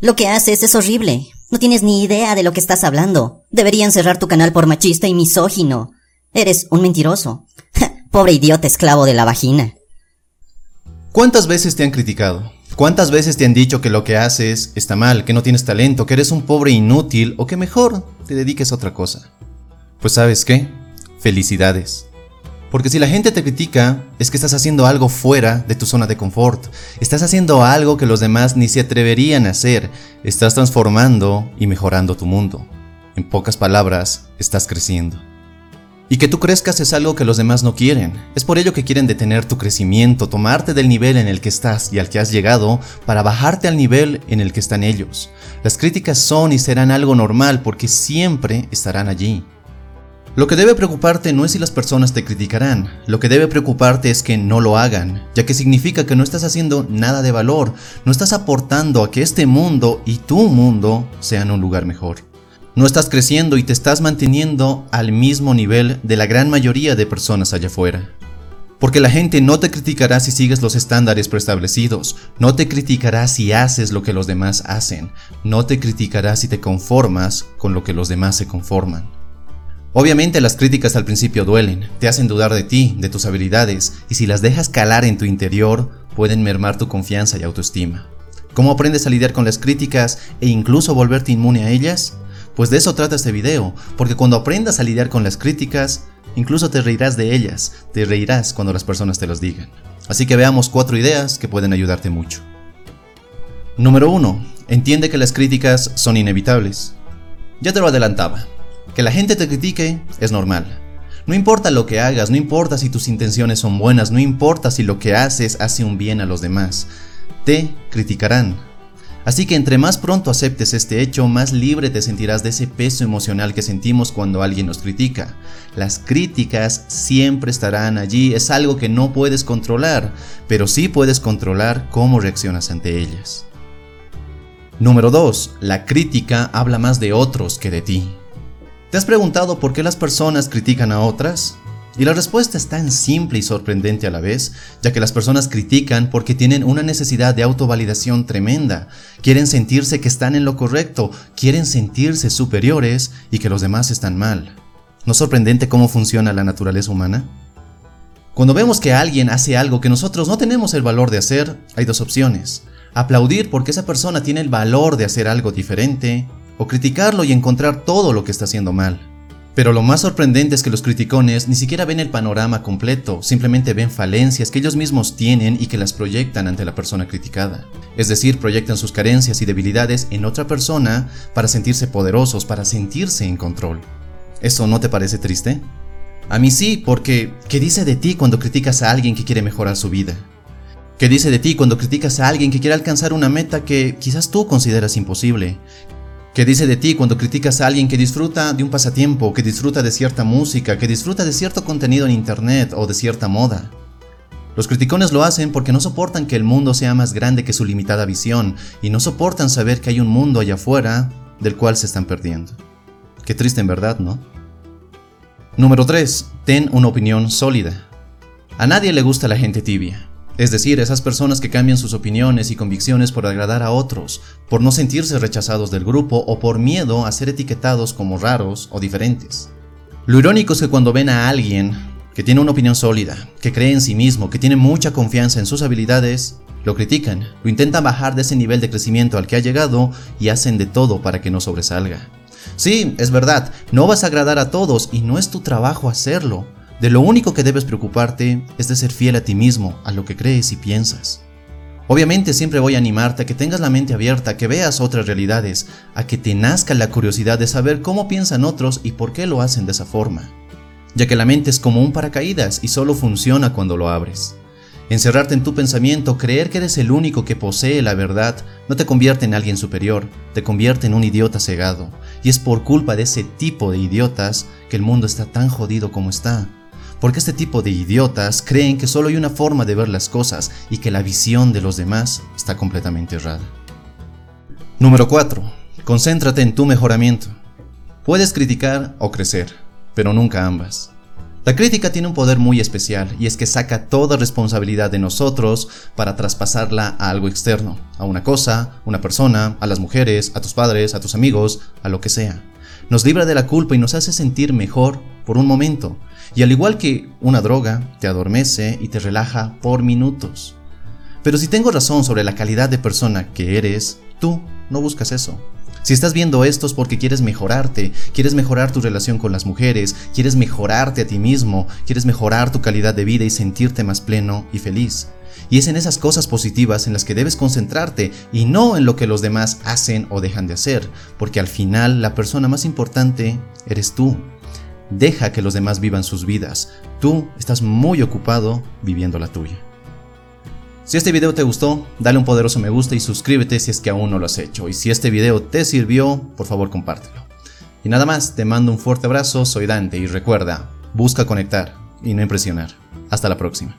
Lo que haces es horrible. No tienes ni idea de lo que estás hablando. Deberían cerrar tu canal por machista y misógino. Eres un mentiroso. Pobre idiota esclavo de la vagina. ¿Cuántas veces te han criticado? ¿Cuántas veces te han dicho que lo que haces está mal, que no tienes talento, que eres un pobre inútil o que mejor te dediques a otra cosa? Pues sabes qué? Felicidades. Porque si la gente te critica, es que estás haciendo algo fuera de tu zona de confort. Estás haciendo algo que los demás ni se atreverían a hacer. Estás transformando y mejorando tu mundo. En pocas palabras, estás creciendo. Y que tú crezcas es algo que los demás no quieren. Es por ello que quieren detener tu crecimiento, tomarte del nivel en el que estás y al que has llegado para bajarte al nivel en el que están ellos. Las críticas son y serán algo normal porque siempre estarán allí. Lo que debe preocuparte no es si las personas te criticarán, lo que debe preocuparte es que no lo hagan, ya que significa que no estás haciendo nada de valor, no estás aportando a que este mundo y tu mundo sean un lugar mejor. No estás creciendo y te estás manteniendo al mismo nivel de la gran mayoría de personas allá afuera. Porque la gente no te criticará si sigues los estándares preestablecidos, no te criticará si haces lo que los demás hacen, no te criticará si te conformas con lo que los demás se conforman. Obviamente las críticas al principio duelen, te hacen dudar de ti, de tus habilidades, y si las dejas calar en tu interior, pueden mermar tu confianza y autoestima. ¿Cómo aprendes a lidiar con las críticas e incluso volverte inmune a ellas? Pues de eso trata este video, porque cuando aprendas a lidiar con las críticas, incluso te reirás de ellas, te reirás cuando las personas te los digan. Así que veamos cuatro ideas que pueden ayudarte mucho. Número 1. Entiende que las críticas son inevitables. Ya te lo adelantaba, que la gente te critique es normal. No importa lo que hagas, no importa si tus intenciones son buenas, no importa si lo que haces hace un bien a los demás. Te criticarán. Así que entre más pronto aceptes este hecho, más libre te sentirás de ese peso emocional que sentimos cuando alguien nos critica. Las críticas siempre estarán allí, es algo que no puedes controlar, pero sí puedes controlar cómo reaccionas ante ellas. Número 2. La crítica habla más de otros que de ti. ¿Te has preguntado por qué las personas critican a otras? Y la respuesta es tan simple y sorprendente a la vez, ya que las personas critican porque tienen una necesidad de autovalidación tremenda, quieren sentirse que están en lo correcto, quieren sentirse superiores y que los demás están mal. ¿No es sorprendente cómo funciona la naturaleza humana? Cuando vemos que alguien hace algo que nosotros no tenemos el valor de hacer, hay dos opciones. Aplaudir porque esa persona tiene el valor de hacer algo diferente o criticarlo y encontrar todo lo que está haciendo mal. Pero lo más sorprendente es que los criticones ni siquiera ven el panorama completo, simplemente ven falencias que ellos mismos tienen y que las proyectan ante la persona criticada. Es decir, proyectan sus carencias y debilidades en otra persona para sentirse poderosos, para sentirse en control. ¿Eso no te parece triste? A mí sí, porque ¿qué dice de ti cuando criticas a alguien que quiere mejorar su vida? ¿Qué dice de ti cuando criticas a alguien que quiere alcanzar una meta que quizás tú consideras imposible? ¿Qué dice de ti cuando criticas a alguien que disfruta de un pasatiempo, que disfruta de cierta música, que disfruta de cierto contenido en internet o de cierta moda? Los criticones lo hacen porque no soportan que el mundo sea más grande que su limitada visión y no soportan saber que hay un mundo allá afuera del cual se están perdiendo. Qué triste en verdad, ¿no? Número 3. Ten una opinión sólida. A nadie le gusta la gente tibia. Es decir, esas personas que cambian sus opiniones y convicciones por agradar a otros, por no sentirse rechazados del grupo o por miedo a ser etiquetados como raros o diferentes. Lo irónico es que cuando ven a alguien que tiene una opinión sólida, que cree en sí mismo, que tiene mucha confianza en sus habilidades, lo critican, lo intentan bajar de ese nivel de crecimiento al que ha llegado y hacen de todo para que no sobresalga. Sí, es verdad, no vas a agradar a todos y no es tu trabajo hacerlo, de lo único que debes preocuparte es de ser fiel a ti mismo, a lo que crees y piensas. Obviamente siempre voy a animarte a que tengas la mente abierta, a que veas otras realidades, a que te nazca la curiosidad de saber cómo piensan otros y por qué lo hacen de esa forma. Ya que la mente es como un paracaídas y solo funciona cuando lo abres. Encerrarte en tu pensamiento, creer que eres el único que posee la verdad, no te convierte en alguien superior, te convierte en un idiota cegado. Y es por culpa de ese tipo de idiotas que el mundo está tan jodido como está porque este tipo de idiotas creen que solo hay una forma de ver las cosas y que la visión de los demás está completamente errada. Número 4. Concéntrate en tu mejoramiento. Puedes criticar o crecer, pero nunca ambas. La crítica tiene un poder muy especial y es que saca toda responsabilidad de nosotros para traspasarla a algo externo, a una cosa, una persona, a las mujeres, a tus padres, a tus amigos, a lo que sea. Nos libra de la culpa y nos hace sentir mejor por un momento. Y al igual que una droga, te adormece y te relaja por minutos. Pero si tengo razón sobre la calidad de persona que eres, tú no buscas eso. Si estás viendo esto es porque quieres mejorarte, quieres mejorar tu relación con las mujeres, quieres mejorarte a ti mismo, quieres mejorar tu calidad de vida y sentirte más pleno y feliz. Y es en esas cosas positivas en las que debes concentrarte y no en lo que los demás hacen o dejan de hacer, porque al final la persona más importante eres tú. Deja que los demás vivan sus vidas. Tú estás muy ocupado viviendo la tuya. Si este video te gustó, dale un poderoso me gusta y suscríbete si es que aún no lo has hecho. Y si este video te sirvió, por favor compártelo. Y nada más, te mando un fuerte abrazo, soy Dante y recuerda, busca conectar y no impresionar. Hasta la próxima.